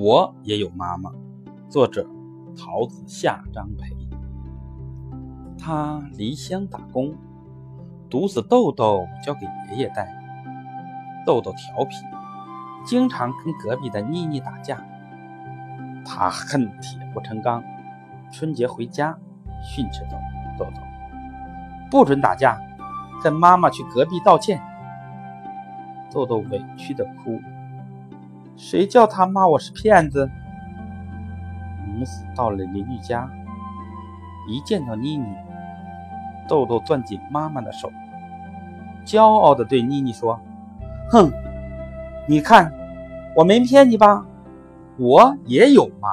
我也有妈妈。作者：桃子夏张培。他离乡打工，独子豆豆交给爷爷带。豆豆调皮，经常跟隔壁的妮妮打架。他恨铁不成钢，春节回家训斥豆豆：“不准打架，跟妈妈去隔壁道歉。”豆豆委屈的哭。谁叫他骂我是骗子？母子到了邻居家，一见到妮妮，豆豆攥紧妈妈的手，骄傲的对妮妮说：“哼，你看，我没骗你吧？我也有妈。”